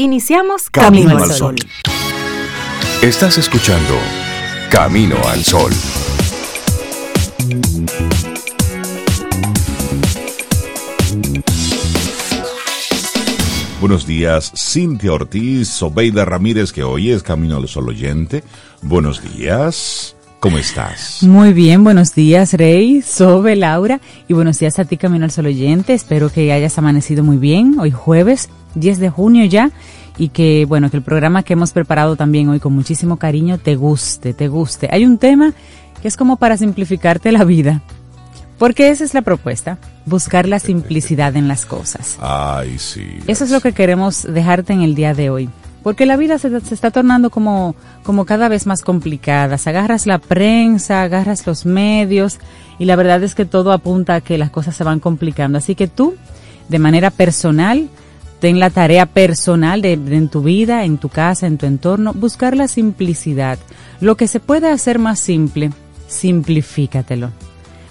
Iniciamos Camino, al Sol. Estás escuchando Camino al Sol. Buenos días, Cintia Ortiz, Sobeida Ramírez, que hoy es Camino al Sol oyente. Buenos días. ¿Cómo estás? Muy bien, buenos días Rey, Sobe, Laura y buenos días a ti Camino al Sol oyente. Espero que hayas amanecido muy bien hoy jueves 10 de junio ya y que bueno, que el programa que hemos preparado también hoy con muchísimo cariño te guste, te guste. Hay un tema que es como para simplificarte la vida. Porque esa es la propuesta, buscar la simplicidad en las cosas. Ay, sí. Eso es lo que queremos dejarte en el día de hoy. Porque la vida se, se, está tornando como, como cada vez más complicada. Agarras la prensa, agarras los medios y la verdad es que todo apunta a que las cosas se van complicando. Así que tú, de manera personal, ten la tarea personal de, en tu vida, en tu casa, en tu entorno, buscar la simplicidad. Lo que se puede hacer más simple, simplifícatelo.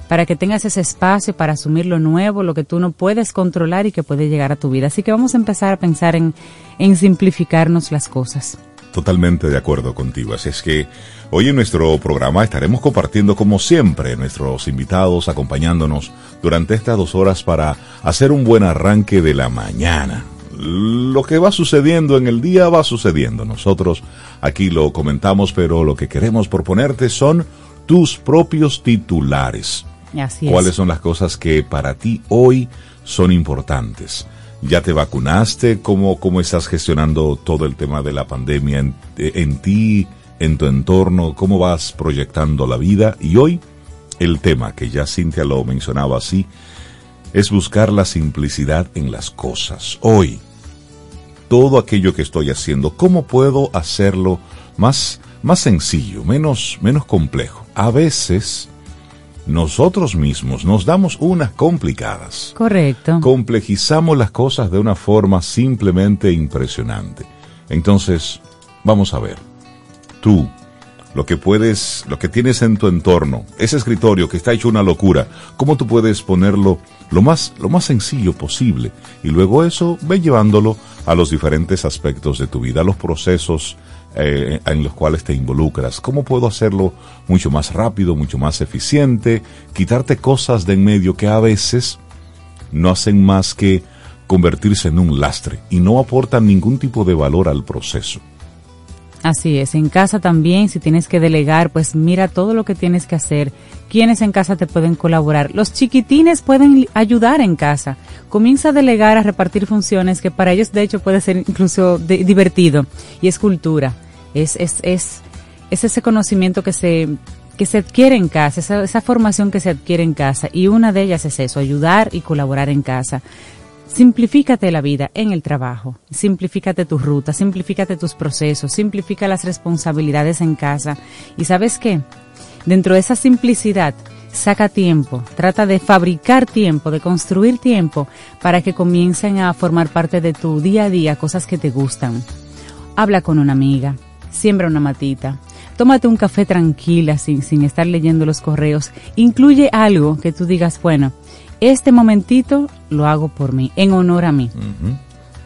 Para que tengas ese espacio para asumir lo nuevo, lo que tú no puedes controlar y que puede llegar a tu vida. Así que vamos a empezar a pensar en, en simplificarnos las cosas. Totalmente de acuerdo contigo. Así es que hoy en nuestro programa estaremos compartiendo como siempre nuestros invitados acompañándonos durante estas dos horas para hacer un buen arranque de la mañana lo que va sucediendo en el día va sucediendo. Nosotros aquí lo comentamos, pero lo que queremos proponerte son tus propios titulares. Así ¿Cuáles es. son las cosas que para ti hoy son importantes? ¿Ya te vacunaste? ¿Cómo, cómo estás gestionando todo el tema de la pandemia en, en ti, en tu entorno? ¿Cómo vas proyectando la vida? Y hoy el tema, que ya Cintia lo mencionaba así, es buscar la simplicidad en las cosas. Hoy, todo aquello que estoy haciendo, ¿cómo puedo hacerlo más, más sencillo, menos, menos complejo? A veces, nosotros mismos nos damos unas complicadas. Correcto. Complejizamos las cosas de una forma simplemente impresionante. Entonces, vamos a ver. Tú, lo que puedes, lo que tienes en tu entorno, ese escritorio que está hecho una locura, ¿cómo tú puedes ponerlo lo más, lo más sencillo posible? Y luego eso, ve llevándolo a los diferentes aspectos de tu vida, a los procesos eh, en los cuales te involucras. ¿Cómo puedo hacerlo mucho más rápido, mucho más eficiente? Quitarte cosas de en medio que a veces no hacen más que convertirse en un lastre y no aportan ningún tipo de valor al proceso. Así es, en casa también, si tienes que delegar, pues mira todo lo que tienes que hacer, quiénes en casa te pueden colaborar. Los chiquitines pueden ayudar en casa. Comienza a delegar, a repartir funciones que para ellos de hecho puede ser incluso divertido y es cultura. Es, es, es, es ese conocimiento que se, que se adquiere en casa, esa, esa formación que se adquiere en casa y una de ellas es eso, ayudar y colaborar en casa. Simplifícate la vida en el trabajo, simplifícate tu ruta, simplifícate tus procesos, simplifica las responsabilidades en casa. ¿Y sabes qué? Dentro de esa simplicidad, saca tiempo, trata de fabricar tiempo, de construir tiempo para que comiencen a formar parte de tu día a día cosas que te gustan. Habla con una amiga, siembra una matita, tómate un café tranquila sin, sin estar leyendo los correos, incluye algo que tú digas, bueno, este momentito lo hago por mí, en honor a mí. Uh -huh.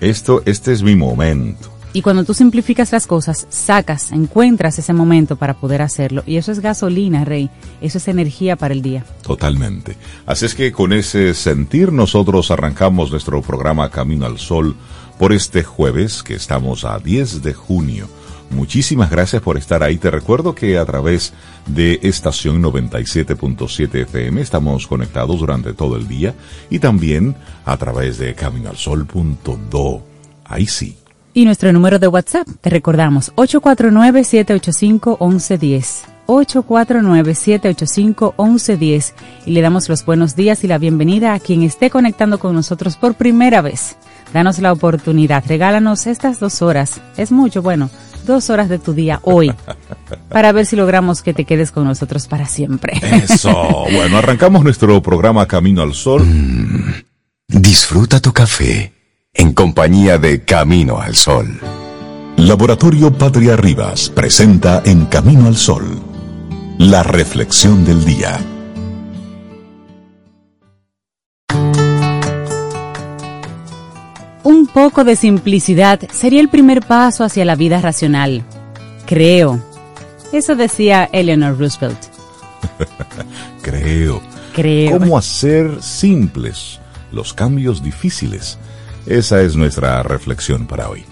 Esto, este es mi momento. Y cuando tú simplificas las cosas, sacas, encuentras ese momento para poder hacerlo. Y eso es gasolina, Rey. Eso es energía para el día. Totalmente. Así es que con ese sentir nosotros arrancamos nuestro programa Camino al Sol por este jueves, que estamos a 10 de junio. Muchísimas gracias por estar ahí. Te recuerdo que a través de estación 97.7 FM estamos conectados durante todo el día y también a través de caminoalsol.do. Ahí sí. Y nuestro número de WhatsApp, te recordamos, 849-785-1110. 849-785-1110 y le damos los buenos días y la bienvenida a quien esté conectando con nosotros por primera vez. Danos la oportunidad, regálanos estas dos horas. Es mucho, bueno, dos horas de tu día hoy para ver si logramos que te quedes con nosotros para siempre. Eso. Bueno, arrancamos nuestro programa Camino al Sol. Mm, disfruta tu café en compañía de Camino al Sol. Laboratorio Patria Rivas presenta en Camino al Sol la reflexión del día. Un poco de simplicidad sería el primer paso hacia la vida racional. Creo. Eso decía Eleanor Roosevelt. Creo. Creo. ¿Cómo hacer simples los cambios difíciles? Esa es nuestra reflexión para hoy.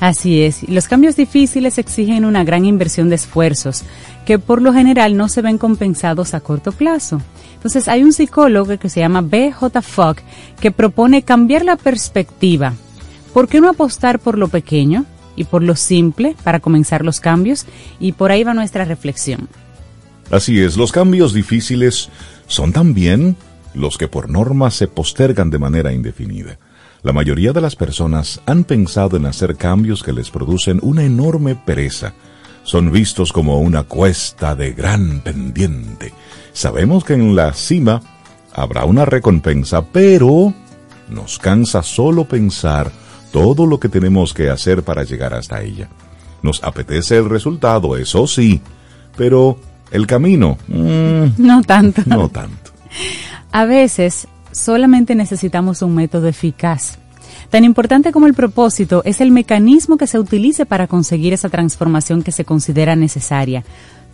Así es, los cambios difíciles exigen una gran inversión de esfuerzos que por lo general no se ven compensados a corto plazo. Entonces hay un psicólogo que se llama B.J. Fogg que propone cambiar la perspectiva. ¿Por qué no apostar por lo pequeño y por lo simple para comenzar los cambios? Y por ahí va nuestra reflexión. Así es, los cambios difíciles son también los que por norma se postergan de manera indefinida. La mayoría de las personas han pensado en hacer cambios que les producen una enorme pereza. Son vistos como una cuesta de gran pendiente. Sabemos que en la cima habrá una recompensa, pero nos cansa solo pensar todo lo que tenemos que hacer para llegar hasta ella. Nos apetece el resultado, eso sí, pero el camino... Mm, no tanto. No tanto. A veces solamente necesitamos un método eficaz. Tan importante como el propósito es el mecanismo que se utilice para conseguir esa transformación que se considera necesaria.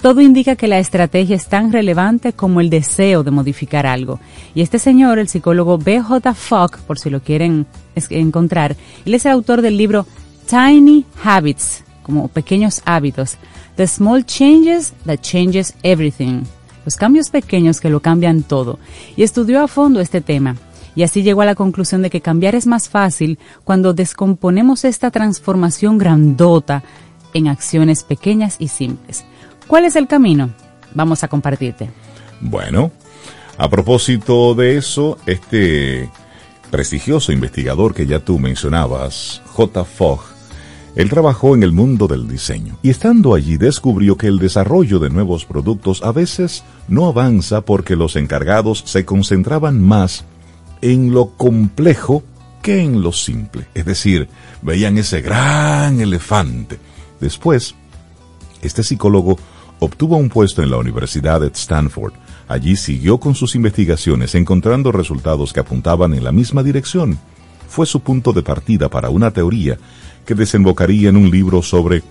Todo indica que la estrategia es tan relevante como el deseo de modificar algo. Y este señor, el psicólogo B.J. Fogg, por si lo quieren encontrar, él es el autor del libro Tiny Habits, como pequeños hábitos. The Small Changes That Changes Everything los cambios pequeños que lo cambian todo, y estudió a fondo este tema. Y así llegó a la conclusión de que cambiar es más fácil cuando descomponemos esta transformación grandota en acciones pequeñas y simples. ¿Cuál es el camino? Vamos a compartirte. Bueno, a propósito de eso, este prestigioso investigador que ya tú mencionabas, J. Fogg, él trabajó en el mundo del diseño y estando allí descubrió que el desarrollo de nuevos productos a veces no avanza porque los encargados se concentraban más en lo complejo que en lo simple. Es decir, veían ese gran elefante. Después, este psicólogo obtuvo un puesto en la Universidad de Stanford. Allí siguió con sus investigaciones encontrando resultados que apuntaban en la misma dirección. Fue su punto de partida para una teoría que desembocaría en un libro sobre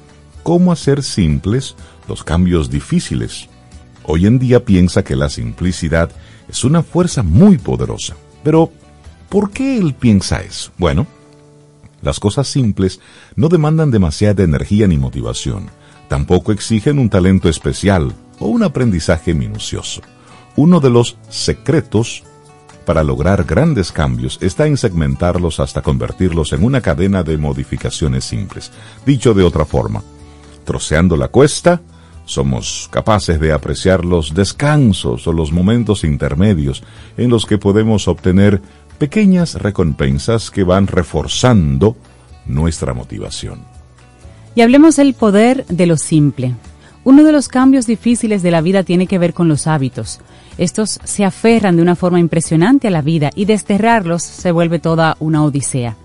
cómo hacer simples los cambios difíciles. Hoy en día piensa que la simplicidad es una fuerza muy poderosa. Pero, ¿por qué él piensa eso? Bueno, las cosas simples no demandan demasiada energía ni motivación. Tampoco exigen un talento especial o un aprendizaje minucioso. Uno de los secretos para lograr grandes cambios está en segmentarlos hasta convertirlos en una cadena de modificaciones simples. Dicho de otra forma, troceando la cuesta, somos capaces de apreciar los descansos o los momentos intermedios en los que podemos obtener pequeñas recompensas que van reforzando nuestra motivación. Y hablemos del poder de lo simple. Uno de los cambios difíciles de la vida tiene que ver con los hábitos. Estos se aferran de una forma impresionante a la vida y desterrarlos se vuelve toda una odisea.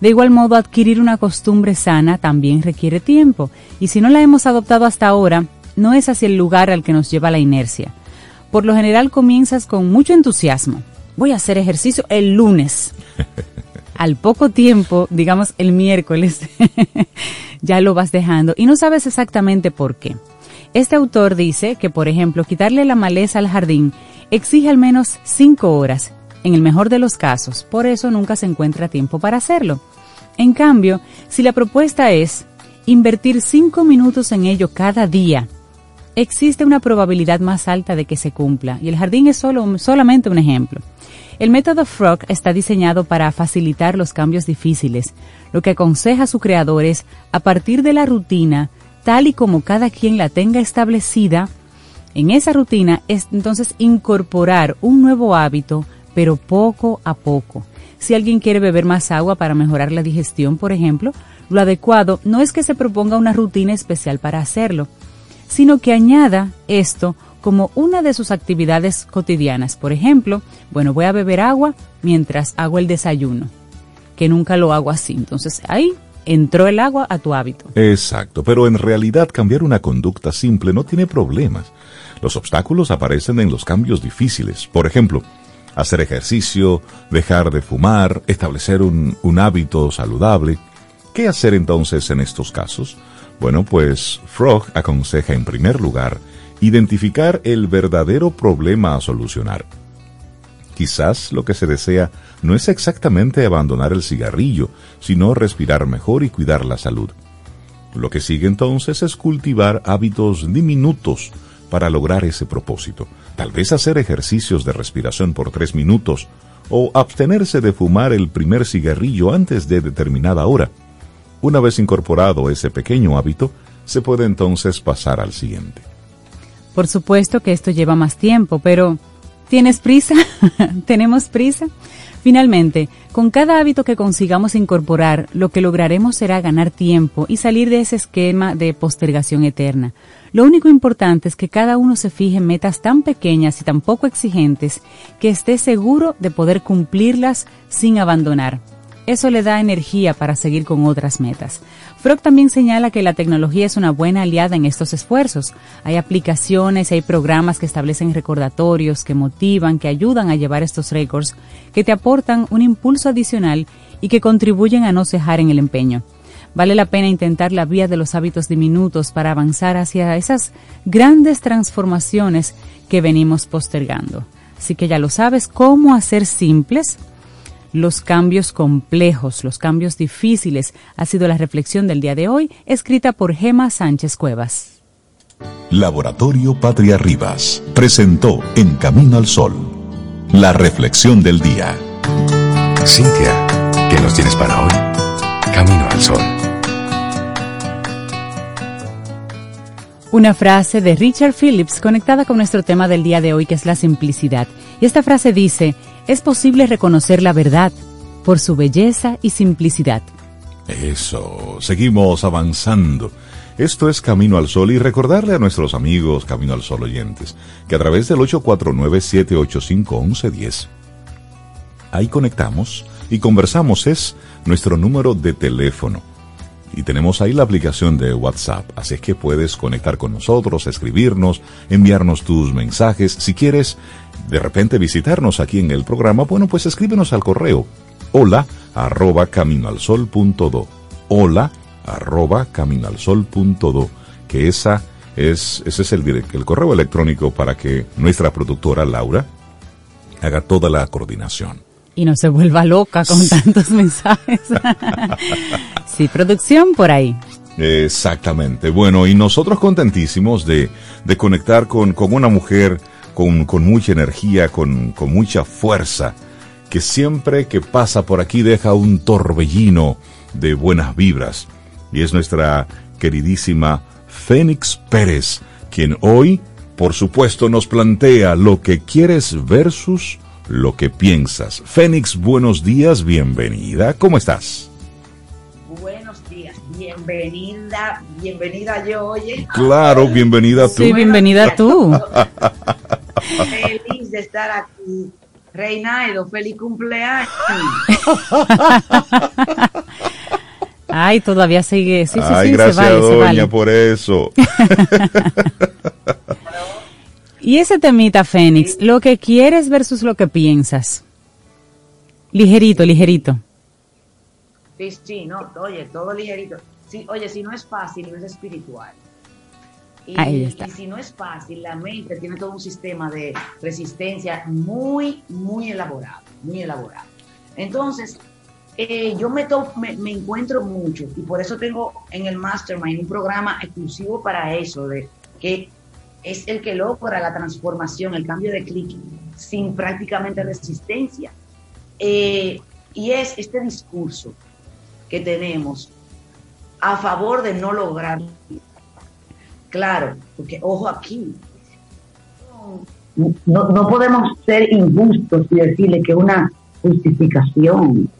De igual modo, adquirir una costumbre sana también requiere tiempo, y si no la hemos adoptado hasta ahora, no es hacia el lugar al que nos lleva la inercia. Por lo general comienzas con mucho entusiasmo. Voy a hacer ejercicio el lunes. Al poco tiempo, digamos el miércoles, ya lo vas dejando y no sabes exactamente por qué. Este autor dice que, por ejemplo, quitarle la maleza al jardín exige al menos cinco horas, en el mejor de los casos, por eso nunca se encuentra tiempo para hacerlo. En cambio, si la propuesta es invertir cinco minutos en ello cada día, existe una probabilidad más alta de que se cumpla, y el jardín es solo, solamente un ejemplo. El método Frog está diseñado para facilitar los cambios difíciles. Lo que aconseja a su creador es, a partir de la rutina, tal y como cada quien la tenga establecida, en esa rutina es entonces incorporar un nuevo hábito, pero poco a poco. Si alguien quiere beber más agua para mejorar la digestión, por ejemplo, lo adecuado no es que se proponga una rutina especial para hacerlo, sino que añada esto como una de sus actividades cotidianas. Por ejemplo, bueno, voy a beber agua mientras hago el desayuno, que nunca lo hago así. Entonces ahí entró el agua a tu hábito. Exacto, pero en realidad cambiar una conducta simple no tiene problemas. Los obstáculos aparecen en los cambios difíciles. Por ejemplo, hacer ejercicio, dejar de fumar, establecer un, un hábito saludable. ¿Qué hacer entonces en estos casos? Bueno, pues Frog aconseja en primer lugar identificar el verdadero problema a solucionar. Quizás lo que se desea no es exactamente abandonar el cigarrillo, sino respirar mejor y cuidar la salud. Lo que sigue entonces es cultivar hábitos diminutos para lograr ese propósito. Tal vez hacer ejercicios de respiración por tres minutos o abstenerse de fumar el primer cigarrillo antes de determinada hora. Una vez incorporado ese pequeño hábito, se puede entonces pasar al siguiente. Por supuesto que esto lleva más tiempo, pero ¿tienes prisa? ¿Tenemos prisa? Finalmente, con cada hábito que consigamos incorporar, lo que lograremos será ganar tiempo y salir de ese esquema de postergación eterna. Lo único importante es que cada uno se fije en metas tan pequeñas y tan poco exigentes que esté seguro de poder cumplirlas sin abandonar. Eso le da energía para seguir con otras metas. Frog también señala que la tecnología es una buena aliada en estos esfuerzos. Hay aplicaciones, hay programas que establecen recordatorios, que motivan, que ayudan a llevar estos récords, que te aportan un impulso adicional y que contribuyen a no cejar en el empeño. Vale la pena intentar la vía de los hábitos diminutos para avanzar hacia esas grandes transformaciones que venimos postergando. Así que ya lo sabes, cómo hacer simples los cambios complejos, los cambios difíciles, ha sido la reflexión del día de hoy, escrita por Gema Sánchez Cuevas. Laboratorio Patria Rivas presentó En Camino al Sol, la reflexión del día. Cintia, ¿qué nos tienes para hoy? Camino al Sol. Una frase de Richard Phillips conectada con nuestro tema del día de hoy, que es la simplicidad. Y esta frase dice, es posible reconocer la verdad por su belleza y simplicidad. Eso, seguimos avanzando. Esto es Camino al Sol y recordarle a nuestros amigos Camino al Sol oyentes que a través del 849-785-1110 ahí conectamos y conversamos, es nuestro número de teléfono. Y tenemos ahí la aplicación de WhatsApp, así es que puedes conectar con nosotros, escribirnos, enviarnos tus mensajes. Si quieres de repente visitarnos aquí en el programa, bueno, pues escríbenos al correo hola arroba caminoalsol.do hola arroba caminoalsol.do que esa es, ese es el, el correo electrónico para que nuestra productora Laura haga toda la coordinación. Y no se vuelva loca con tantos mensajes. sí, producción por ahí. Exactamente. Bueno, y nosotros contentísimos de, de conectar con, con una mujer con, mucha energía, con, con mucha fuerza, que siempre que pasa por aquí deja un torbellino de buenas vibras. Y es nuestra queridísima Fénix Pérez, quien hoy, por supuesto, nos plantea lo que quieres versus lo que piensas. Fénix, buenos días, bienvenida. ¿Cómo estás? Buenos días, bienvenida, bienvenida yo, oye. Claro, bienvenida tú. Sí, bienvenida tú. Feliz de estar aquí. Reinaldo, feliz cumpleaños. Ay, todavía sigue. Sí, sí, Ay, sí, gracias, se vale, se doña, vale. por eso. Y ese temita, Fénix, lo que quieres versus lo que piensas. Ligerito, ligerito. Sí, sí, no, oye, todo ligerito. Sí, oye, si no es fácil, no es espiritual. Y, Ahí está. y si no es fácil, la mente tiene todo un sistema de resistencia muy, muy elaborado, muy elaborado. Entonces, eh, yo me, to- me, me encuentro mucho y por eso tengo en el Mastermind un programa exclusivo para eso, de que es el que logra la transformación, el cambio de clic sin prácticamente resistencia. Eh, y es este discurso que tenemos a favor de no lograrlo. Claro, porque ojo aquí, no, no podemos ser injustos y decirle que una justificación,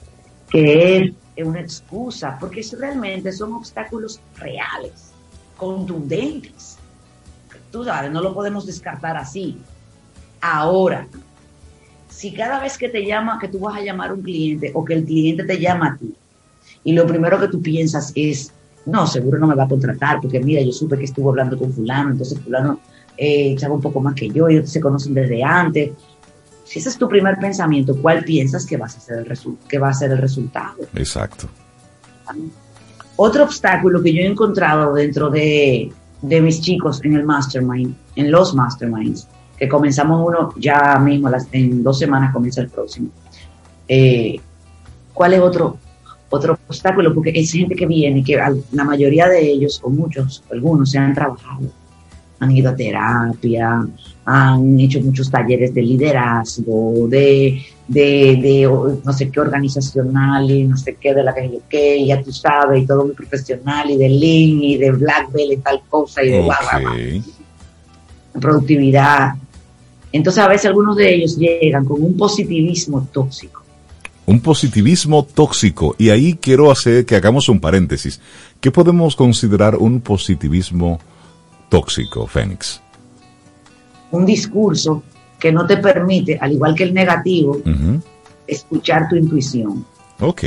que es una excusa, porque realmente son obstáculos reales, contundentes. Tú sabes, no lo podemos descartar así. Ahora, si cada vez que te llama, que tú vas a llamar a un cliente o que el cliente te llama a ti, y lo primero que tú piensas es, no, seguro no me va a contratar, porque mira, yo supe que estuvo hablando con fulano, entonces fulano eh, sabe un poco más que yo, ellos se conocen desde antes. Si ese es tu primer pensamiento, ¿cuál piensas que, vas a ser el que va a ser el resultado? Exacto. Otro obstáculo que yo he encontrado dentro de, de mis chicos en el mastermind, en los masterminds, que comenzamos uno ya mismo, en dos semanas comienza el próximo. Eh, ¿Cuál es otro, otro obstáculo? Porque es gente que viene, que la mayoría de ellos, o muchos, algunos, se han trabajado, han ido a terapia, han hecho muchos talleres de liderazgo, de, de, no sé qué organizacional y no sé qué de la que que ya tú sabes, y todo muy profesional, y de Lean, y de Black Belt y tal cosa, y de okay. productividad. Entonces a veces algunos de ellos llegan con un positivismo tóxico. Un positivismo tóxico. Y ahí quiero hacer que hagamos un paréntesis. ¿Qué podemos considerar un positivismo tóxico, Fénix? Un discurso que no te permite, al igual que el negativo, escuchar tu intuición. Ok.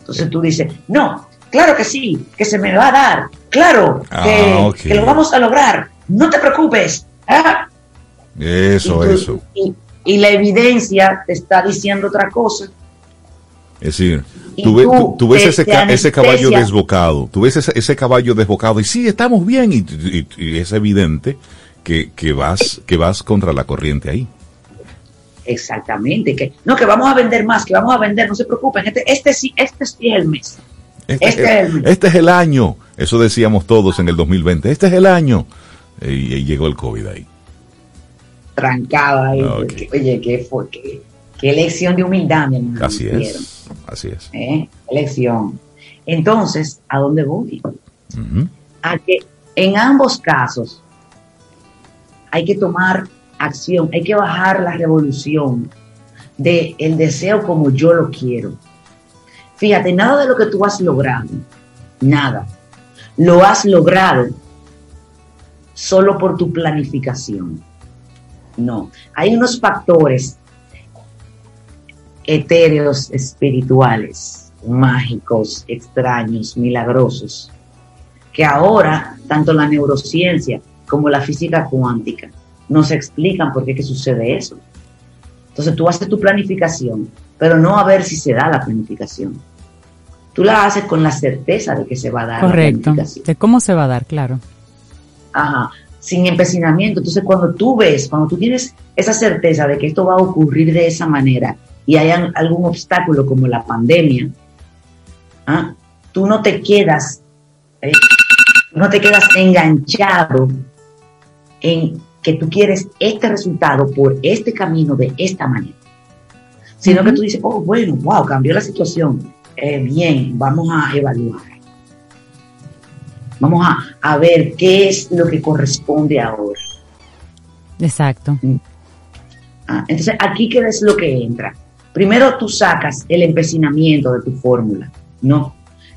Entonces tú dices, no, claro que sí, que se me va a dar, claro, que, ah, lo vamos a lograr, no te preocupes. ¿ah? Eso, eso. Y, la evidencia te está diciendo otra cosa. Es decir, tú, ves ese, ese, caballo desbocado, tú ves ese, caballo desbocado y sí, estamos bien y, es evidente que, que, vas, que vas contra la corriente ahí. Exactamente, que no, que vamos a vender más, que vamos a vender, no se preocupen, este, este sí, este sí es el mes. Este, este, es, el mes. este es el año, eso decíamos todos en el 2020, este es el año. y llegó el COVID ahí trancada ahí. Ah, oye, ¿qué fue? ¿Qué, qué lección de humildad, mi hermano. Así es. Así es. ¿Eh? Lección. Entonces, ¿a dónde voy? A que en ambos casos hay que tomar acción, hay que bajar la revolución de el deseo como yo lo quiero. Fíjate, nada de lo que tú has logrado, nada, lo has logrado solo por tu planificación. No, hay unos factores etéreos, espirituales, mágicos, extraños, milagrosos, que ahora tanto la neurociencia como la física cuántica nos explican por qué que sucede eso. Entonces tú haces tu planificación, pero no a ver si se da la planificación. Tú la haces con la certeza de que se va a dar. Correcto. de cómo se va a dar, claro. Ajá sin empecinamiento. Entonces, cuando tú ves, cuando tú tienes esa certeza de que esto va a ocurrir de esa manera y hay algún obstáculo como la pandemia, ¿ah? tú no te quedas, eh, no te quedas enganchado en que tú quieres este resultado por este camino de esta manera, sino que tú dices, oh, bueno, wow, cambió la situación, eh, bien, vamos a evaluar. Vamos a, ver qué es lo que corresponde ahora. Exacto. Mm. Ah, entonces, aquí qué es lo que entra. Primero tú sacas el empecinamiento de tu fórmula, ¿no?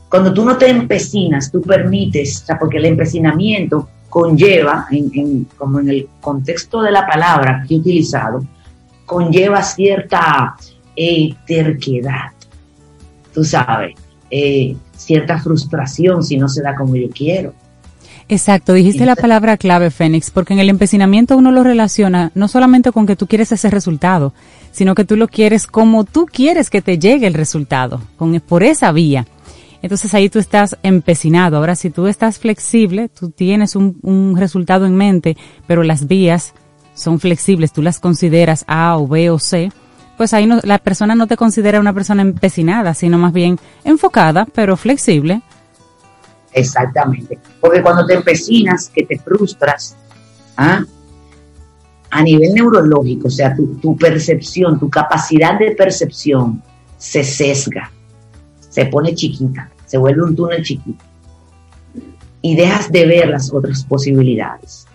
Cuando tú no te empecinas, tú permites, o sea, porque el empecinamiento conlleva, en, como en el contexto de la palabra que he utilizado, conlleva cierta eh, terquedad, tú sabes, eh, cierta frustración si no se da como yo quiero. Exacto, dijiste la palabra clave, Fénix, porque en el empecinamiento uno lo relaciona no solamente con que tú quieres ese resultado, sino que tú lo quieres como tú quieres que te llegue el resultado, con, por esa vía. Entonces ahí tú estás empecinado. Ahora, si tú estás flexible, tú tienes un, un resultado en mente, pero las vías son flexibles, tú las consideras A o B o C, pues ahí no, la persona no te considera una persona empecinada, sino más bien enfocada, pero flexible. Exactamente. Porque cuando te empecinas, que te frustras, ¿ah? a nivel neurológico, o sea, tu, tu percepción, tu capacidad de percepción se sesga, se pone chiquita, se vuelve un túnel chiquito. Y dejas de ver las otras posibilidades.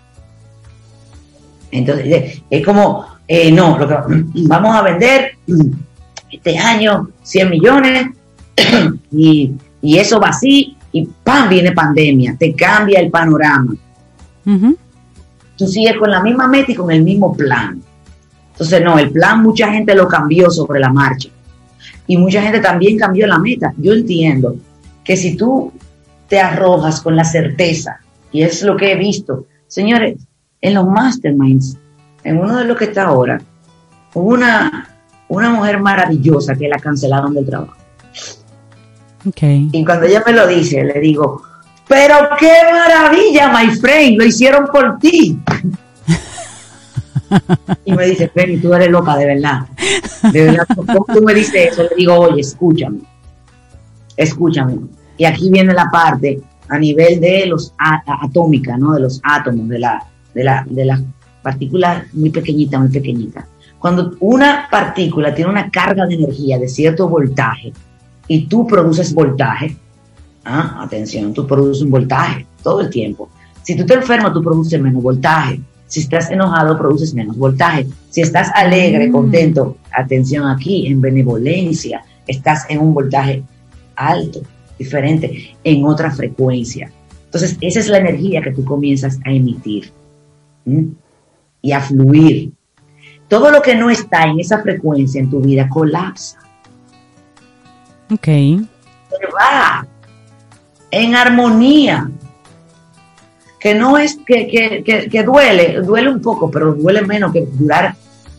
Entonces, es como eh, no, lo que, vamos a vender este año 100 millones y, eso va así y ¡pam! viene pandemia, te cambia el panorama. Tú sigues con la misma meta y con el mismo plan. Entonces, no, el plan mucha gente lo cambió sobre la marcha y mucha gente también cambió la meta. Yo entiendo que si tú te arrojas con la certeza, y es lo que he visto, señores, en los masterminds, en uno de los que está ahora, una, una mujer maravillosa que la cancelaron del trabajo. Okay. Y cuando ella me lo dice, le digo, pero qué maravilla, my friend, lo hicieron por ti. y me dice, Penny, tú eres loca, de verdad. De verdad, ¿cómo tú me dices eso? Le digo, oye, escúchame, escúchame. Y aquí viene la parte a nivel de los atómica, ¿no? De los átomos, de la, de la, de la partícula muy pequeñita, muy pequeñita. Cuando una partícula tiene una carga de energía de cierto voltaje y tú produces voltaje, ¿ah? atención, tú produces un voltaje todo el tiempo. Si tú te enfermas, tú produces menos voltaje. Si estás enojado, produces menos voltaje. Si estás alegre, mm. contento, atención aquí, en benevolencia, estás en un voltaje alto, diferente, en otra frecuencia. Entonces, esa es la energía que tú comienzas a emitir y a fluir. Todo lo que no está en esa frecuencia en tu vida colapsa. Ok. Se va en armonía. Que no es que, que, que, duele, duele un poco, pero duele menos que durar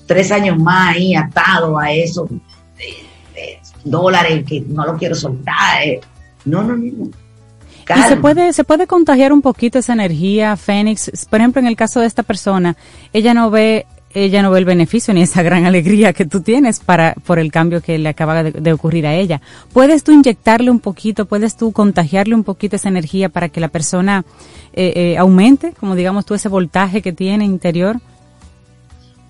tres años más ahí atado a esos dólares que no lo quiero soltar. Eh. No, no, no. Y se puede, se puede contagiar un poquito esa energía, Fénix. Por ejemplo, en el caso de esta persona, ella no ve, ella no ve el beneficio ni esa gran alegría que tú tienes para, por el cambio que le acaba de, ocurrir a ella. ¿Puedes tú inyectarle un poquito, puedes tú contagiarle un poquito esa energía para que la persona eh, eh, aumente, como digamos tú, ese voltaje que tiene interior?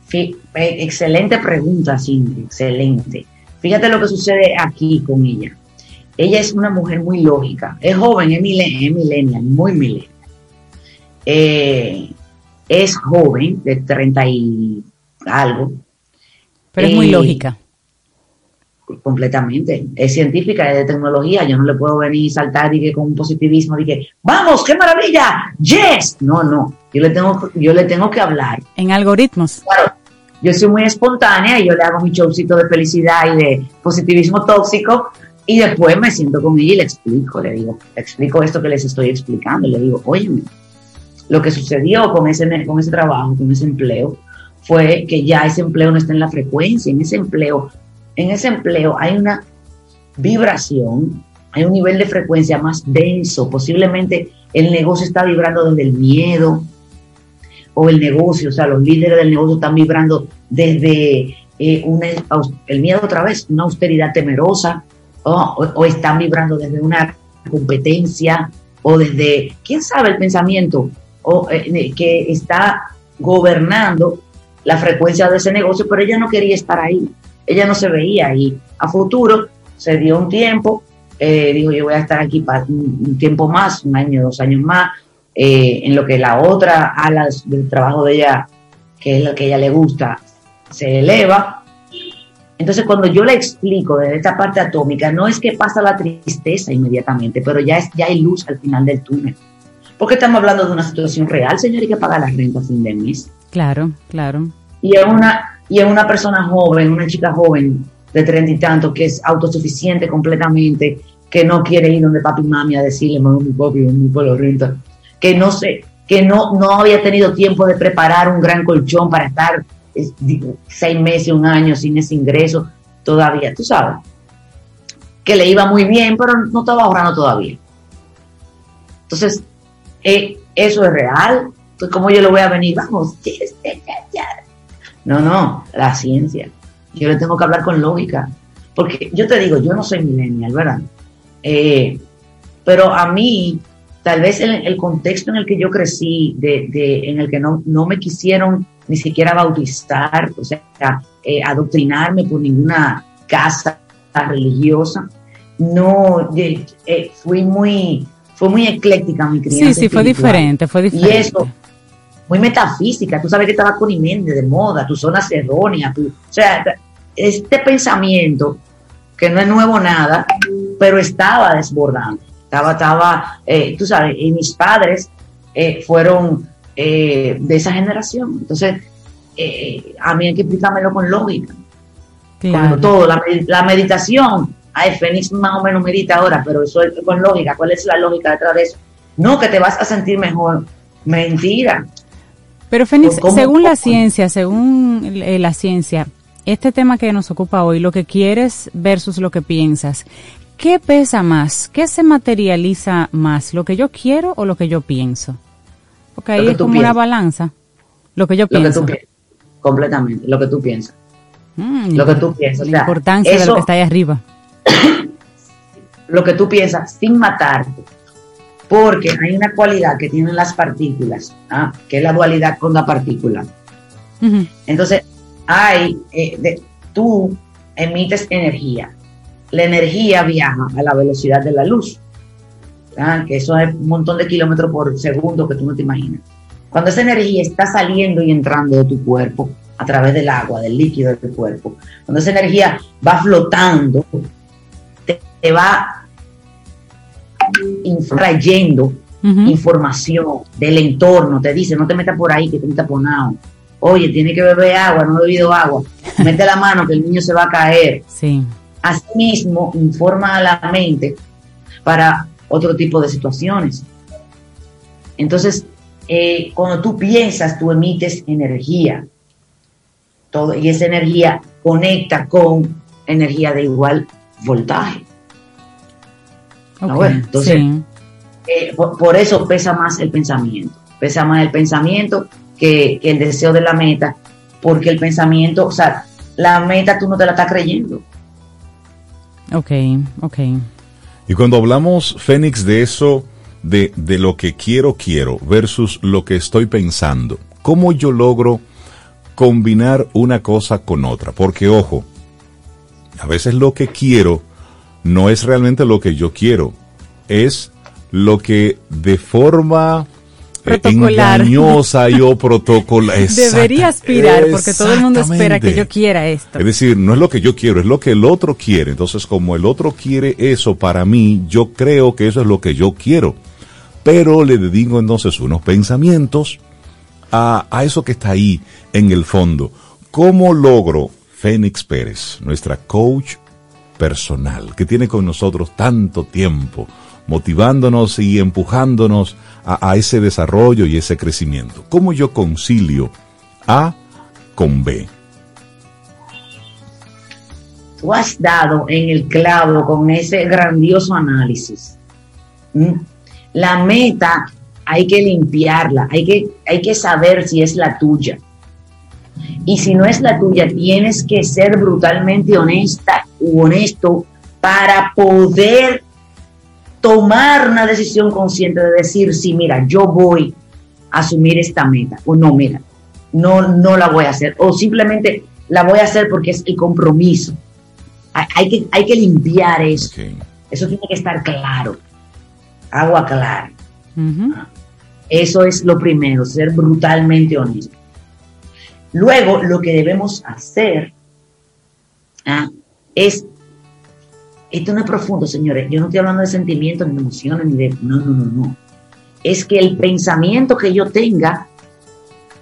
Sí, eh, excelente pregunta, Cindy, excelente. Fíjate lo que sucede aquí con ella. Ella es una mujer muy lógica. Es joven, es, millennial, muy millennial. Eh, es joven, de 30 y algo. Pero es muy eh, lógica. Completamente. Es científica, es de tecnología. Yo no le puedo venir y saltar con un positivismo que, vamos, qué maravilla, yes. No, no. Yo le tengo, yo le tengo que hablar. En algoritmos. Claro. Yo soy muy espontánea y yo le hago mi showcito de felicidad y de positivismo tóxico, y después me siento con ella y le explico, le digo, le explico esto que les estoy explicando, le digo, oye, lo que sucedió con ese, con ese trabajo, con ese empleo, fue que ya ese empleo no está en la frecuencia, en ese empleo, en ese empleo hay una vibración, hay un nivel de frecuencia más denso, posiblemente el negocio está vibrando desde el miedo, o el negocio, o sea, los líderes del negocio están vibrando desde eh, una, el miedo otra vez, una austeridad temerosa, o, están vibrando desde una competencia o desde, quién sabe, el pensamiento o, eh, que está gobernando la frecuencia de ese negocio, pero ella no quería estar ahí, ella no se veía ahí. A futuro se dio un tiempo, eh, dijo yo voy a estar aquí para un, tiempo más, un año, dos años más, eh, en lo que la otra ala del trabajo de ella, que es lo que ella le gusta, se eleva entonces, cuando yo le explico de esta parte atómica, no es que pasa la tristeza inmediatamente, pero ya, es, ya hay luz al final del túnel. Porque estamos hablando de una situación real, señor, y que paga la renta a fin de mes. Claro, claro. Y es una, y es una persona joven, una chica joven de treinta y tanto, que es autosuficiente completamente, que no quiere ir donde papi y mami a decirle, mami, mi papi, mi la renta, que no sé, que no, no había tenido tiempo de preparar un gran colchón para estar seis meses, un año sin ese ingreso todavía, tú sabes, que le iba muy bien, pero no estaba ahorrando todavía. Entonces, eh, eso es real. Pues, ¿cómo yo lo voy a venir? Vamos, no, no, la ciencia. Yo le tengo que hablar con lógica. Porque yo te digo, yo no soy millennial, ¿verdad? Eh, pero a mí, tal vez el, contexto en el que yo crecí, de, en el que no, no me quisieron ni siquiera bautizar, o sea, eh, adoctrinarme por ninguna casa religiosa. No, eh, fui muy, fue muy ecléctica mi crianza. Sí, sí, fue diferente, fue diferente. Y eso, muy metafísica. Tú sabes que estaba con Iméndez de moda, tu zona errónea. o sea, este pensamiento, que no es nuevo nada, pero estaba desbordando. Estaba, estaba, eh, tú sabes, y mis padres fueron eh, de esa generación. Entonces, eh, a mí hay que explicármelo con lógica. Cuando todo, la, meditación, ay, Fénix más o menos medita ahora, pero eso es con lógica. ¿Cuál es la lógica detrás de eso? No, que te vas a sentir mejor. Mentira. Pero Fénix, según la ciencia, según eh, la ciencia, este tema que nos ocupa hoy, lo que quieres versus lo que piensas, ¿qué pesa más? ¿Qué se materializa más? ¿Lo que yo quiero o lo que yo pienso? Porque ahí es como una balanza. Lo que yo pienso. completamente, lo que tú piensas. Mm, lo que tú piensas. La importancia de lo que está ahí arriba. lo que tú piensas sin matarte. Porque hay una cualidad que tienen las partículas, ¿ah? que es la dualidad con la partícula. Entonces, hay, eh, tú emites energía. La energía viaja a la velocidad de la luz, ¿ah? que eso es un montón de kilómetros por segundo que tú no te imaginas. Cuando esa energía está saliendo y entrando de tu cuerpo a través del agua, del líquido de tu cuerpo, cuando esa energía va flotando, te, va trayendo información del entorno, te dice, no te metas por ahí, que te metas por nada oye, tiene que beber agua, no ha bebido agua, mete la mano que el niño se va a caer. Sí. Asimismo, informa a la mente para otro tipo de situaciones. Entonces, eh, cuando tú piensas, tú emites energía. Todo, y esa energía conecta con energía de igual voltaje. entonces, eh, por, eso pesa más el pensamiento. Pesa más el pensamiento que, el deseo de la meta, porque el pensamiento, o sea, la meta tú no te la estás creyendo. Ok, ok. Y cuando hablamos, Fénix, de eso, de, de lo que quiero, quiero, versus lo que estoy pensando, ¿cómo yo logro combinar una cosa con otra? Porque, ojo, a veces lo que quiero no es realmente lo que yo quiero, es lo que de forma engañosa yo protocolo. Debería aspirar porque todo el mundo espera que yo quiera esto. Es decir, no es lo que yo quiero, es lo que el otro quiere. Entonces, como el otro quiere eso para mí, yo creo que eso es lo que yo quiero. Pero le dedico entonces unos pensamientos a, a eso que está ahí en el fondo. ¿Cómo logro, Fénix Pérez, nuestra coach personal, que tiene con nosotros tanto tiempo, motivándonos y empujándonos a, ese desarrollo y ese crecimiento? ¿Cómo yo concilio A con B? Tú has dado en el clavo con ese grandioso análisis. ¿Mm? La meta hay que limpiarla, hay que, hay que saber si es la tuya. Y si no es la tuya, tienes que ser brutalmente honesta u honesto para poder tomar una decisión consciente de decir, sí, mira, yo voy a asumir esta meta, o no, mira, no, no la voy a hacer, o simplemente la voy a hacer porque es el compromiso. Hay, que, hay que limpiar eso. Eso tiene que estar claro. Agua clara. Eso es lo primero, ser brutalmente honesto. Luego, lo que debemos hacer ¿ah? es esto no es profundo, señores. Yo no estoy hablando de sentimientos, ni de emociones, ni de... No, no, no, no. Es que el pensamiento que yo tenga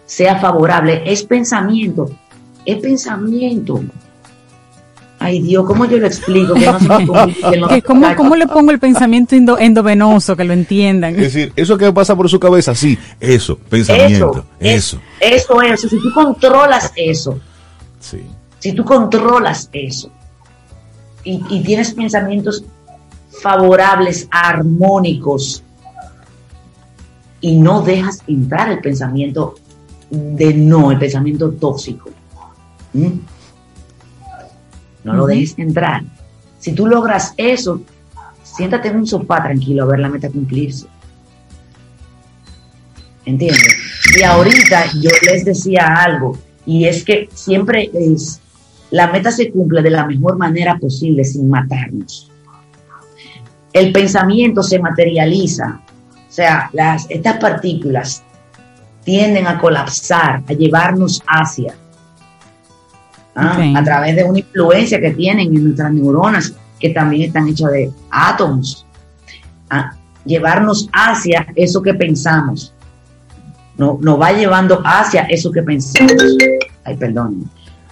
sea favorable. Es pensamiento. Es pensamiento. Ay Dios, ¿cómo yo lo explico? ¿Cómo, le pongo el pensamiento endovenoso que lo entiendan? Es decir, eso que pasa por su cabeza, sí, eso, pensamiento, eso. Eso, es, eso. Si tú controlas eso, sí. si tú controlas eso, y, tienes pensamientos favorables, armónicos, y no dejas entrar el pensamiento de no, el pensamiento tóxico. ¿Mm? No lo dejes entrar. Si tú logras eso, siéntate en un sofá tranquilo a ver la meta cumplirse. ¿Entiendes? Y ahorita yo les decía algo, y es que siempre es la meta se cumple de la mejor manera posible sin matarnos. El pensamiento se materializa, o sea, las, estas partículas tienden a colapsar, a llevarnos hacia, ¿ah? a través de una influencia que tienen en nuestras neuronas, que también están hechas de átomos, a llevarnos hacia eso que pensamos. No, nos va llevando hacia eso que pensamos. Ay, perdón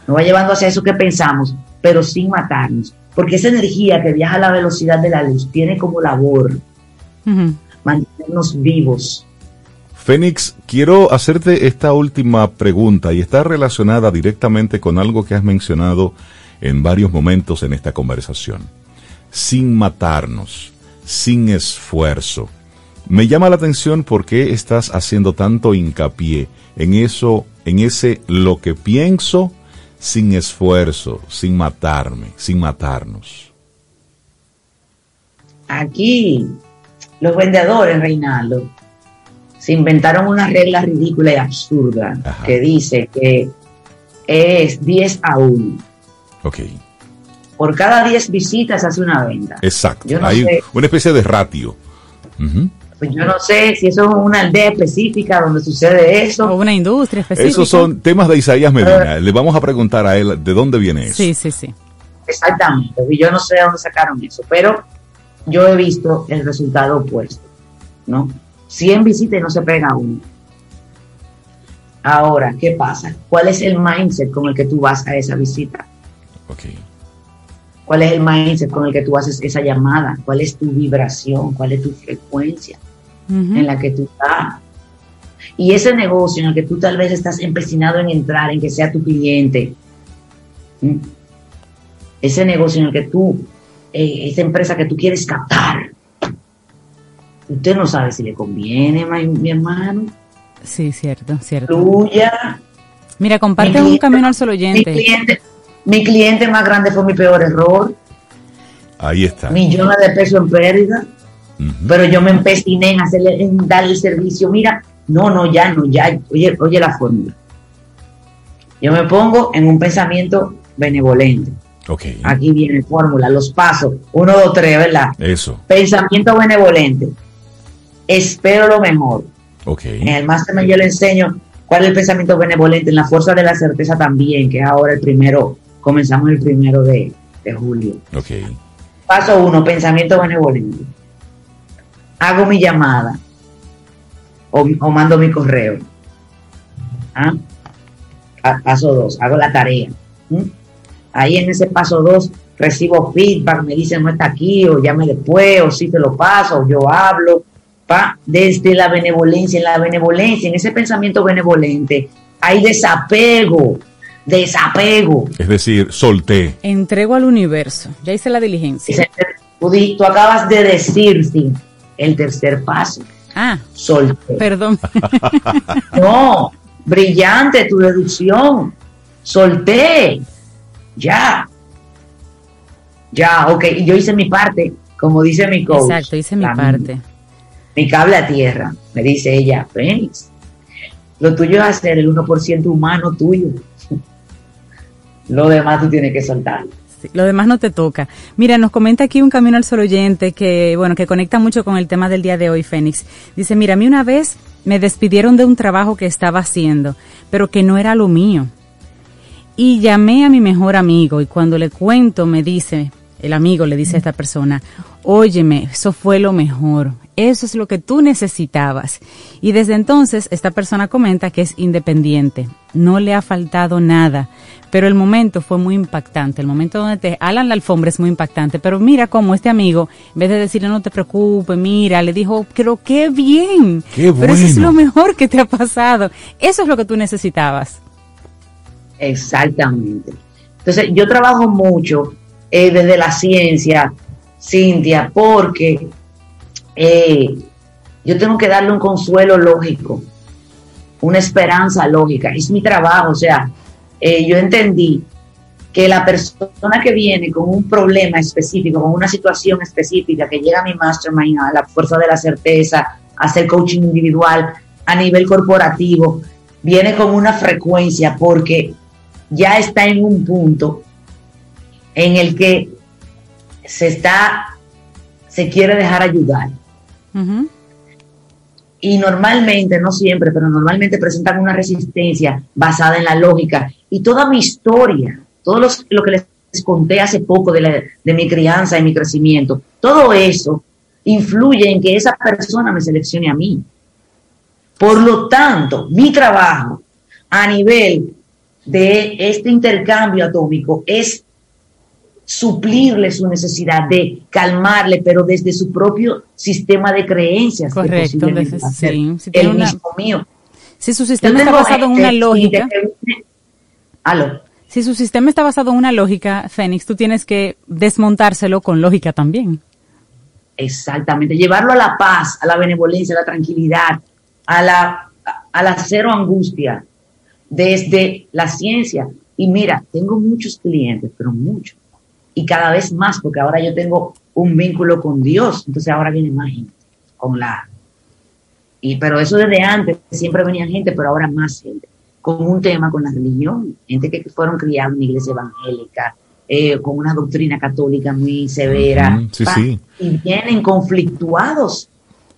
nos va llevando hacia eso que pensamos, pero sin matarnos. Porque esa energía que viaja a la velocidad de la luz tiene como labor mantenernos vivos. Fénix, quiero hacerte esta última pregunta y está relacionada directamente con algo que has mencionado en varios momentos en esta conversación. Sin matarnos, sin esfuerzo. Me llama la atención por qué estás haciendo tanto hincapié en eso, en ese lo que pienso sin esfuerzo, sin matarme, sin matarnos. Aquí, los vendedores, Reinaldo, se inventaron una regla ridícula y absurda que dice que es 10 a 1. Ok. Por cada 10 visitas hace una venta. Exacto. Hay una especie de ratio. Pues yo no sé si eso es una aldea específica donde sucede eso. O una industria específica. Esos son temas de Isaías Medina. Le vamos a preguntar a él de dónde viene eso. Sí, sí, sí. Exactamente. Y yo no sé de dónde sacaron eso, pero yo he visto el resultado opuesto, ¿no? 100 visitas y no se pega uno. Ahora, ¿qué pasa? ¿Cuál es el mindset con el que tú vas a esa visita? Okay. ¿Cuál es el mindset con el que tú haces esa llamada? ¿Cuál es tu vibración? ¿Cuál es tu frecuencia en la que tú estás? Y ese negocio en el que tú tal vez estás empecinado en entrar, en que sea tu cliente, ese negocio en el que tú, eh, esa empresa que tú quieres captar, usted no sabe si le conviene, mi, hermano. Sí, cierto, cierto. Fluya. Mira, comparte un camino al solo oyente. Mi cliente, mi cliente más grande fue mi peor error. Ahí está. Millones de pesos en pérdida. Pero yo me empeciné en, hacerle, en darle el servicio. Mira, no, no, ya, no, ya. Oye, oye la fórmula. Yo me pongo en un pensamiento benevolente. Okay. Aquí viene fórmula, los pasos. Uno, dos, tres, ¿verdad? Eso. Pensamiento benevolente. Espero lo mejor. Okay. En el máster yo le enseño cuál es el pensamiento benevolente, en la fuerza de la certeza también, que es ahora el primero Comenzamos el primero de, julio. Okay. Paso uno, pensamiento benevolente. Hago mi llamada o, mando mi correo. ¿Ah? Paso dos, hago la tarea. Ahí en ese paso dos recibo feedback, me dicen no está aquí, o llame después, o si te lo paso, o yo hablo. Pa, desde la benevolencia, en la benevolencia, en ese pensamiento benevolente, hay desapego desapego. Es decir, solté. Entrego al universo. Ya hice la diligencia. Tú, acabas de decir, sí, el tercer paso. Ah, solté. Perdón. no, brillante tu deducción. Solté. Ya. Ya, ok. Yo hice mi parte, como dice mi coach. Exacto, hice mi parte. Mi cable a tierra, me dice ella, Fénix. Lo tuyo es hacer el 1% humano tuyo. Lo demás tú tienes que lo demás no te toca. Mira, nos comenta aquí un camino al solo oyente que, bueno, que conecta mucho con el tema del día de hoy, Fénix. Dice, mira, a mí una vez me despidieron de un trabajo que estaba haciendo, pero que no era lo mío. Y llamé a mi mejor amigo y cuando le cuento me dice, el amigo le dice a esta persona, óyeme, eso fue lo mejor, eso es lo que tú necesitabas. Y desde entonces esta persona comenta que es independiente, no le ha faltado nada, pero el momento fue muy impactante, el momento donde te alan la alfombra es muy impactante, pero mira cómo este amigo, en vez de decirle no te preocupes, mira, le dijo, pero qué bien, qué pero eso es lo mejor que te ha pasado, eso es lo que tú necesitabas. Exactamente. Entonces yo trabajo mucho eh, desde la ciencia, Cintia, porque eh, yo tengo que darle un consuelo lógico, una esperanza lógica. Es mi trabajo, o sea, eh, yo entendí que la persona que viene con un problema específico, con una situación específica, que llega a mi mastermind, a la fuerza de la certeza, a hacer coaching individual a nivel corporativo, viene con una frecuencia porque ya está en un punto en el que se está, se quiere dejar ayudar. Y normalmente, no siempre, pero normalmente presentan una resistencia basada en la lógica. Y toda mi historia, todo lo que les conté hace poco de, de mi crianza y mi crecimiento, todo eso influye en que esa persona me seleccione a mí. Por lo tanto, mi trabajo a nivel de este intercambio atómico es suplirle su necesidad, de calmarle, pero desde su propio sistema de creencias. Correcto, sí, si el mismo mío. Si su sistema está basado en una lógica. Si su sistema está basado en una lógica, Fénix, tú tienes que desmontárselo con lógica también. Exactamente, llevarlo a la paz, a la benevolencia, a la tranquilidad, a la, a la cero angustia, desde la ciencia. Y mira, tengo muchos clientes, pero muchos, y cada vez más, porque ahora yo tengo un vínculo con Dios, entonces ahora viene más gente con la... Y, pero eso desde antes, siempre venía gente, pero ahora más gente, con un tema con la religión, gente que fueron criados en iglesia evangélica, eh, con una doctrina católica muy severa, sí, sí. y vienen conflictuados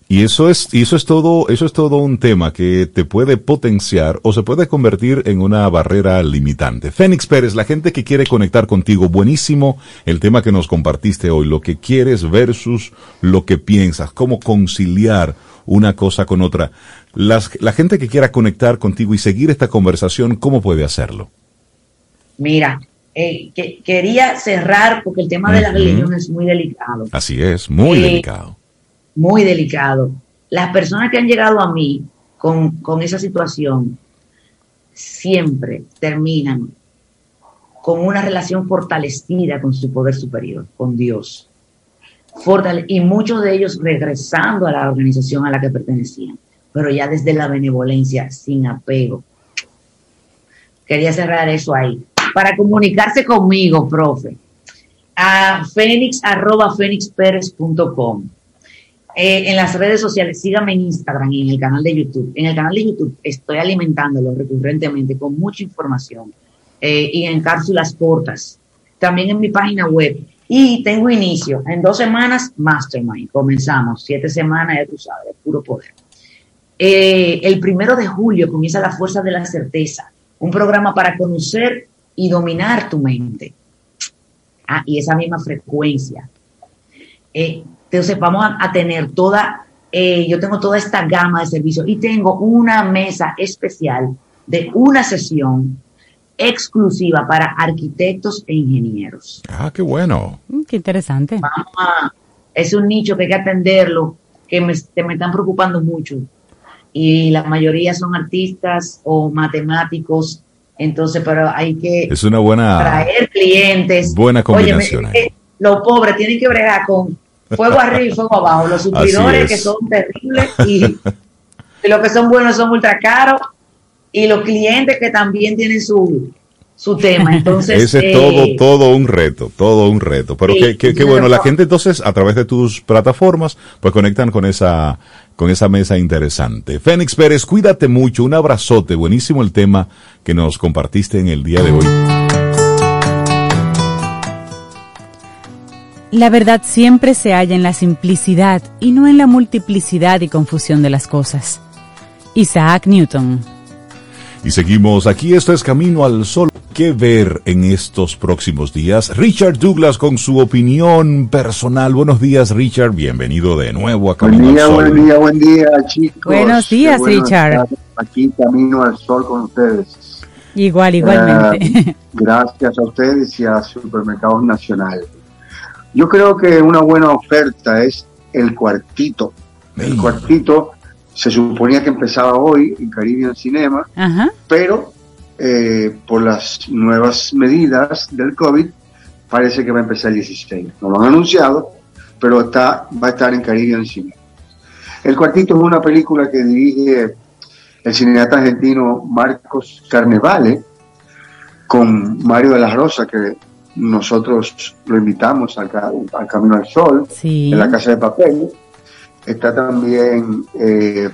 y eso es, y eso es todo, eso es todo un tema que te puede potenciar o se puede convertir en una barrera limitante. Fénix Pérez, la gente que quiere conectar contigo, buenísimo el tema que nos compartiste hoy, lo que quieres versus lo que piensas, cómo conciliar una cosa con otra. Las, la gente que quiera conectar contigo y seguir esta conversación, ¿cómo puede hacerlo? Mira, eh, que, quería cerrar porque el tema de la religión es muy delicado. Así es, muy eh, delicado muy delicado. Las personas que han llegado a mí con, esa situación siempre terminan con una relación fortalecida con su poder superior, con Dios. y muchos de ellos regresando a la organización a la que pertenecían, pero ya desde la benevolencia, sin apego. Quería cerrar eso ahí. Para comunicarse conmigo, profe, a fénix, arroba eh, en las redes sociales, síganme en Instagram y en el canal de YouTube. En el canal de YouTube estoy alimentándolo recurrentemente con mucha información eh, y en cápsulas cortas. También en mi página web. Y tengo inicio en dos semanas, Mastermind. Comenzamos, siete semanas, ya tú sabes, puro poder. Eh, el primero de julio comienza La Fuerza de la Certeza, un programa para conocer y dominar tu mente. Ah, y esa misma frecuencia. Eh, entonces vamos a, tener toda, eh, yo tengo toda esta gama de servicios y tengo una mesa especial de una sesión exclusiva para arquitectos e ingenieros. Ah, qué bueno. Mm, qué interesante. es un nicho que hay que atenderlo, que me, me están preocupando mucho. Y la mayoría son artistas o matemáticos entonces, pero hay que es una buena traer clientes. Buena combinación. los pobres tienen que bregar con fuego arriba y fuego abajo. Los suplidores que son terribles y, los que son buenos son ultra caros y los clientes que también tienen su, su tema. Entonces, Ese es todo, eh, todo un reto, todo un reto. Pero qué, bueno, la gente entonces a través de tus plataformas pues conectan con esa, con esa mesa interesante. Fénix Pérez, cuídate mucho, un abrazote, buenísimo el tema que nos compartiste en el día de hoy. La verdad siempre se halla en la simplicidad y no en la multiplicidad y confusión de las cosas. Isaac Newton. Y seguimos aquí, esto es Camino al Sol. ¿Qué ver en estos próximos días? Richard Douglas con su opinión personal. Buenos días, Richard. Bienvenido de nuevo a Camino al Sol. Buen día, buen día, chicos. Buenos días, Richard. Aquí Camino al Sol con ustedes. Igual, igualmente. Eh, gracias a ustedes y a Supermercados Nacional. Yo creo que una buena oferta es el cuartito. El cuartito se suponía que empezaba hoy en Caribbean Cinema, pero eh, por las nuevas medidas del COVID parece que va a empezar el 16. No lo han anunciado, pero está, va a estar en Caribbean Cinema. El cuartito es una película que dirige el cineasta argentino Marcos Carnevale con Mario de la Rosa, que nosotros lo invitamos al, Camino al Sol, en la Casa de Papel. Está también eh,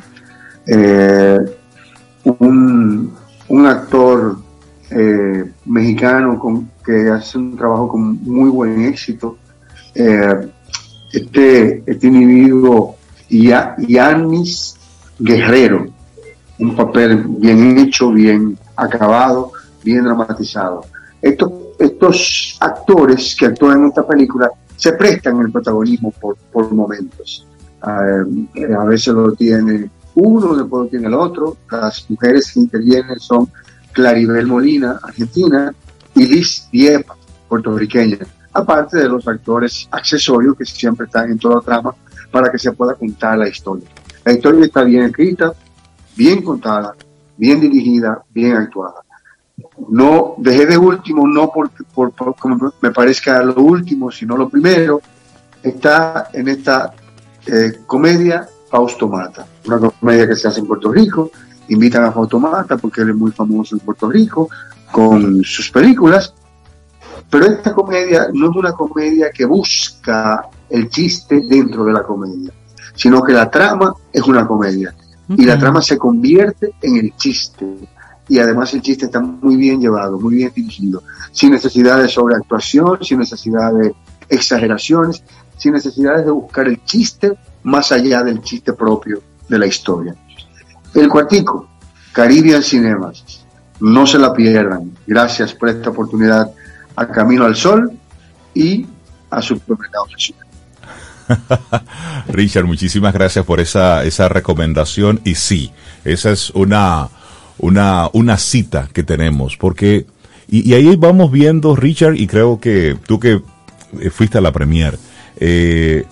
eh, un, actor eh, mexicano con, que hace un trabajo con muy buen éxito. este, este individuo, Yanis Guerrero, un papel bien hecho, bien acabado, bien dramatizado. Esto estos actores que actúan en esta película se prestan el protagonismo por, momentos. Eh, a veces lo tiene uno, después lo tiene el otro. Las mujeres que intervienen son Claribel Molina, argentina, y Liz Diepa, puertorriqueña. aparte de los actores accesorios que siempre están en toda trama para que se pueda contar la historia. La historia está bien escrita, bien contada, bien dirigida, bien actuada. No dejé de último, no porque por, como me parezca lo último, sino lo primero, está en esta eh, comedia Fausto Mata, una comedia que se hace en Puerto Rico, invitan a Fausto Mata porque él es muy famoso en Puerto Rico con sus películas, pero esta comedia no es una comedia que busca el chiste dentro de la comedia, sino que la trama es una comedia y la trama se convierte en el chiste y además el chiste está muy bien llevado, muy bien dirigido, sin necesidad de sobreactuación, sin necesidad de exageraciones, sin necesidad de buscar el chiste más allá del chiste propio de la historia. El cuartico, Caribbean Cinemas, no se la pierdan. Gracias por esta oportunidad a Camino al Sol y a Supermercado Nacional. Richard, muchísimas gracias por esa, esa recomendación. Y sí, esa es una, una, una cita que tenemos, porque, y, ahí vamos viendo, Richard, y creo que tú que eh, fuiste a la premier, eh,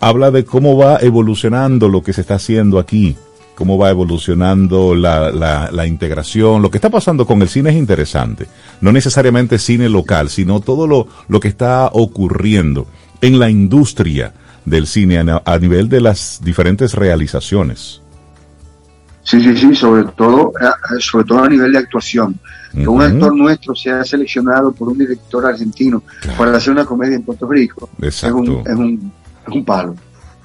habla de cómo va evolucionando lo que se está haciendo aquí, cómo va evolucionando la, la, la, integración. Lo que está pasando con el cine es interesante. No necesariamente cine local, sino todo lo, lo que está ocurriendo en la industria del cine a, nivel de las diferentes realizaciones. Sí, sí, sí, sobre todo, sobre todo a nivel de actuación. Que un actor nuestro sea seleccionado por un director argentino para hacer una comedia en Puerto Rico Es, un, es, un, es un palo.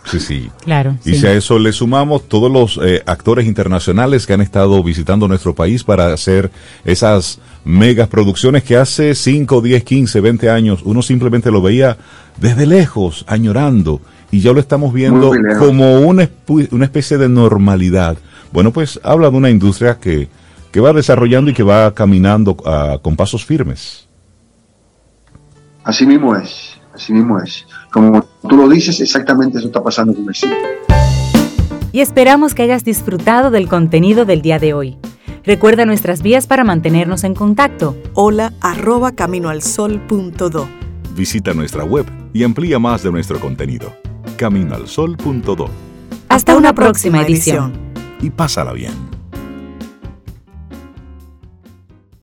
Sí, sí. Claro. Y si a eso le sumamos todos los eh, actores internacionales que han estado visitando nuestro país para hacer esas megas producciones que hace 5, 10, 15, 20 años uno simplemente lo veía desde lejos, añorando, y ya lo estamos viendo como una, una especie de normalidad. Bueno, pues habla de una industria que, que va desarrollando y que va caminando uh, con pasos firmes. Así mismo es, así mismo es. Como tú lo dices, exactamente eso está pasando con el cine. Y esperamos que hayas disfrutado del contenido del día de hoy. Recuerda nuestras vías para mantenernos en contacto. Hola arroba caminoalsol.do. Visita nuestra web y amplía más de nuestro contenido. Caminoalsol.do. Hasta, una, próxima, edición. Y pásala bien.